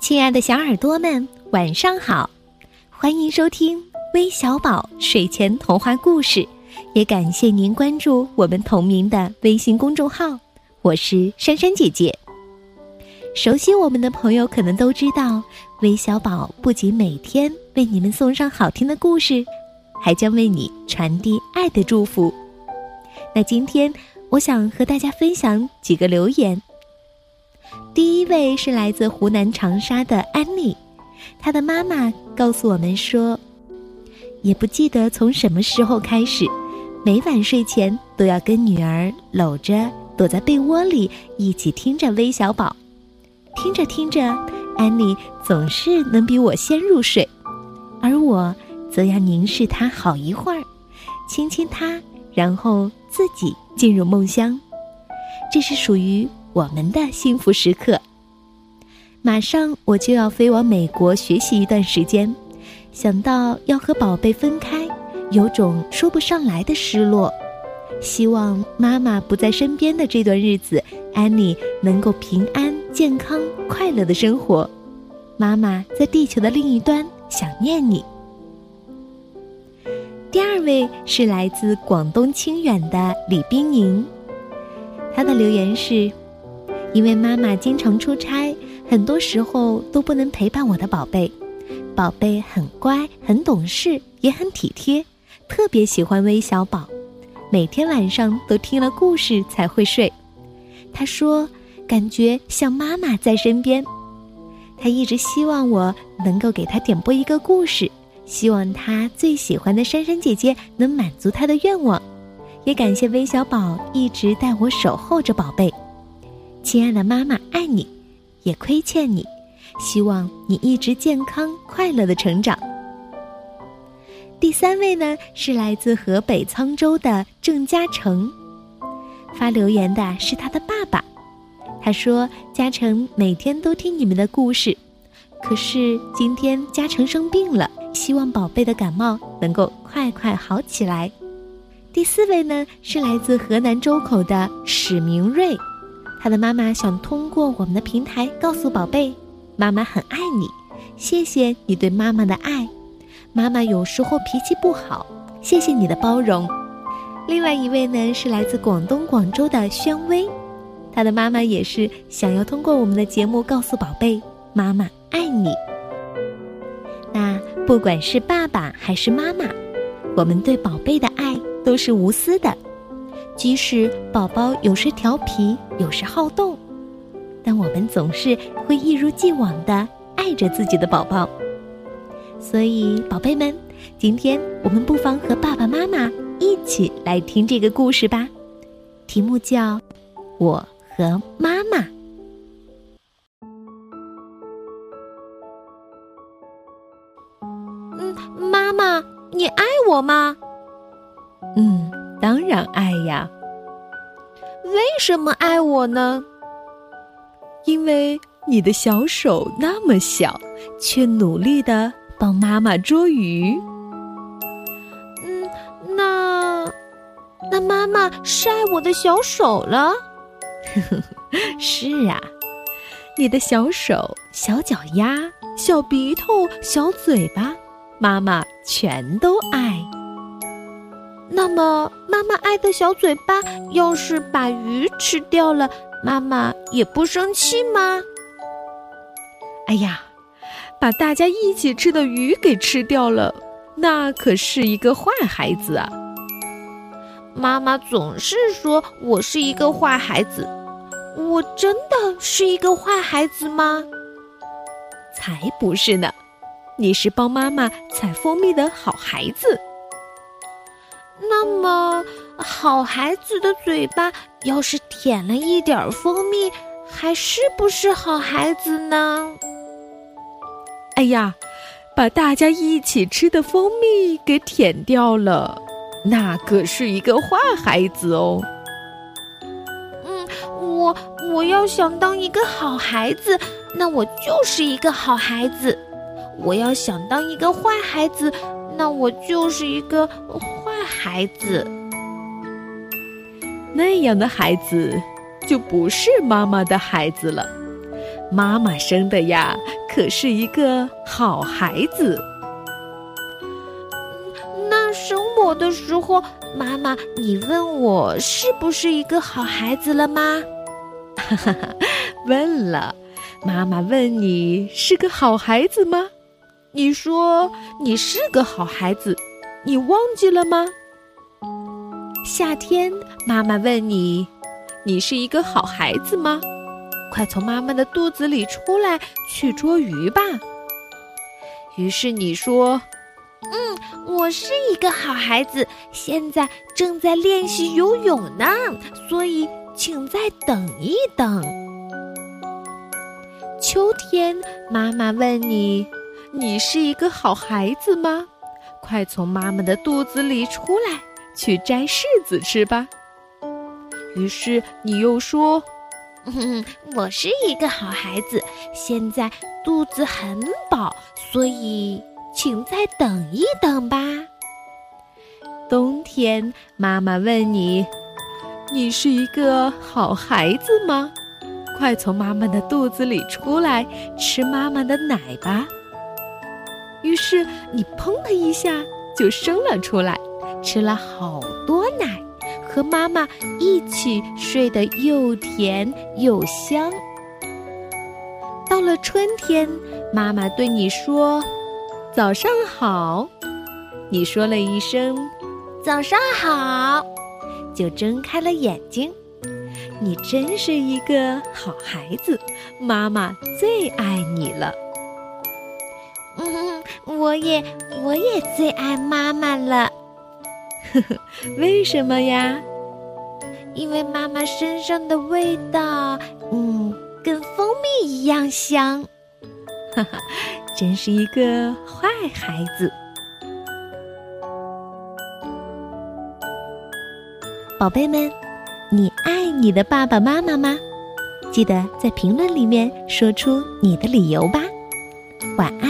亲爱的小耳朵们，晚上好！欢迎收听微小宝睡前童话故事，也感谢您关注我们同名的微信公众号。我是珊珊姐姐。熟悉我们的朋友可能都知道，微小宝不仅每天为你们送上好听的故事，还将为你传递爱的祝福。那今天，我想和大家分享几个留言。第一位是来自湖南长沙的安妮，她的妈妈告诉我们说，也不记得从什么时候开始，每晚睡前都要跟女儿搂着躲在被窝里一起听着微小宝，听着听着，安妮总是能比我先入睡，而我则要凝视她好一会儿，亲亲她，然后自己进入梦乡，这是属于。我们的幸福时刻。马上我就要飞往美国学习一段时间，想到要和宝贝分开，有种说不上来的失落。希望妈妈不在身边的这段日子，安妮能够平安、健康、快乐的生活。妈妈在地球的另一端想念你。第二位是来自广东清远的李冰莹，她的留言是。因为妈妈经常出差，很多时候都不能陪伴我的宝贝。宝贝很乖，很懂事，也很体贴，特别喜欢微小宝。每天晚上都听了故事才会睡。他说，感觉像妈妈在身边。他一直希望我能够给他点播一个故事，希望他最喜欢的珊珊姐姐能满足他的愿望。也感谢微小宝一直带我守候着宝贝。亲爱的妈妈，爱你，也亏欠你，希望你一直健康快乐的成长。第三位呢是来自河北沧州的郑嘉诚，发留言的是他的爸爸，他说：“嘉诚每天都听你们的故事，可是今天嘉诚生病了，希望宝贝的感冒能够快快好起来。”第四位呢是来自河南周口的史明瑞。他的妈妈想通过我们的平台告诉宝贝，妈妈很爱你，谢谢你对妈妈的爱。妈妈有时候脾气不好，谢谢你的包容。另外一位呢是来自广东广州的宣威，他的妈妈也是想要通过我们的节目告诉宝贝，妈妈爱你。那不管是爸爸还是妈妈，我们对宝贝的爱都是无私的。即使宝宝有时调皮，有时好动，但我们总是会一如既往的爱着自己的宝宝。所以，宝贝们，今天我们不妨和爸爸妈妈一起来听这个故事吧。题目叫《我和妈妈》。嗯，妈妈，你爱我吗？然爱呀！为什么爱我呢？因为你的小手那么小，却努力的帮妈妈捉鱼。嗯，那那妈妈是爱我的小手了？是啊，你的小手、小脚丫、小鼻头、小嘴巴，妈妈全都爱。那么，妈妈爱的小嘴巴要是把鱼吃掉了，妈妈也不生气吗？哎呀，把大家一起吃的鱼给吃掉了，那可是一个坏孩子啊！妈妈总是说我是一个坏孩子，我真的是一个坏孩子吗？才不是呢，你是帮妈妈采蜂蜜的好孩子。那么，好孩子的嘴巴要是舔了一点蜂蜜，还是不是好孩子呢？哎呀，把大家一起吃的蜂蜜给舔掉了，那可是一个坏孩子哦。嗯，我我要想当一个好孩子，那我就是一个好孩子；我要想当一个坏孩子，那我就是一个。孩子，那样的孩子就不是妈妈的孩子了。妈妈生的呀，可是一个好孩子。那生我的时候，妈妈，你问我是不是一个好孩子了吗？哈哈哈，问了。妈妈问你是个好孩子吗？你说你是个好孩子，你忘记了吗？夏天，妈妈问你，你是一个好孩子吗？快从妈妈的肚子里出来去捉鱼吧。于是你说：“嗯，我是一个好孩子，现在正在练习游泳呢，所以请再等一等。”秋天，妈妈问你：“你是一个好孩子吗？”快从妈妈的肚子里出来，去摘柿子吃吧。于是你又说：“嗯我是一个好孩子，现在肚子很饱，所以请再等一等吧。”冬天，妈妈问你：“你是一个好孩子吗？”快从妈妈的肚子里出来，吃妈妈的奶吧。于是你砰的一下就生了出来，吃了好多奶，和妈妈一起睡得又甜又香。到了春天，妈妈对你说：“早上好。”你说了一声“早上好”，就睁开了眼睛。你真是一个好孩子，妈妈最爱你了。嗯，我也，我也最爱妈妈了。呵呵，为什么呀？因为妈妈身上的味道，嗯，跟蜂蜜一样香。哈哈，真是一个坏孩子。宝贝们。你爱你的爸爸妈妈吗？记得在评论里面说出你的理由吧。晚安。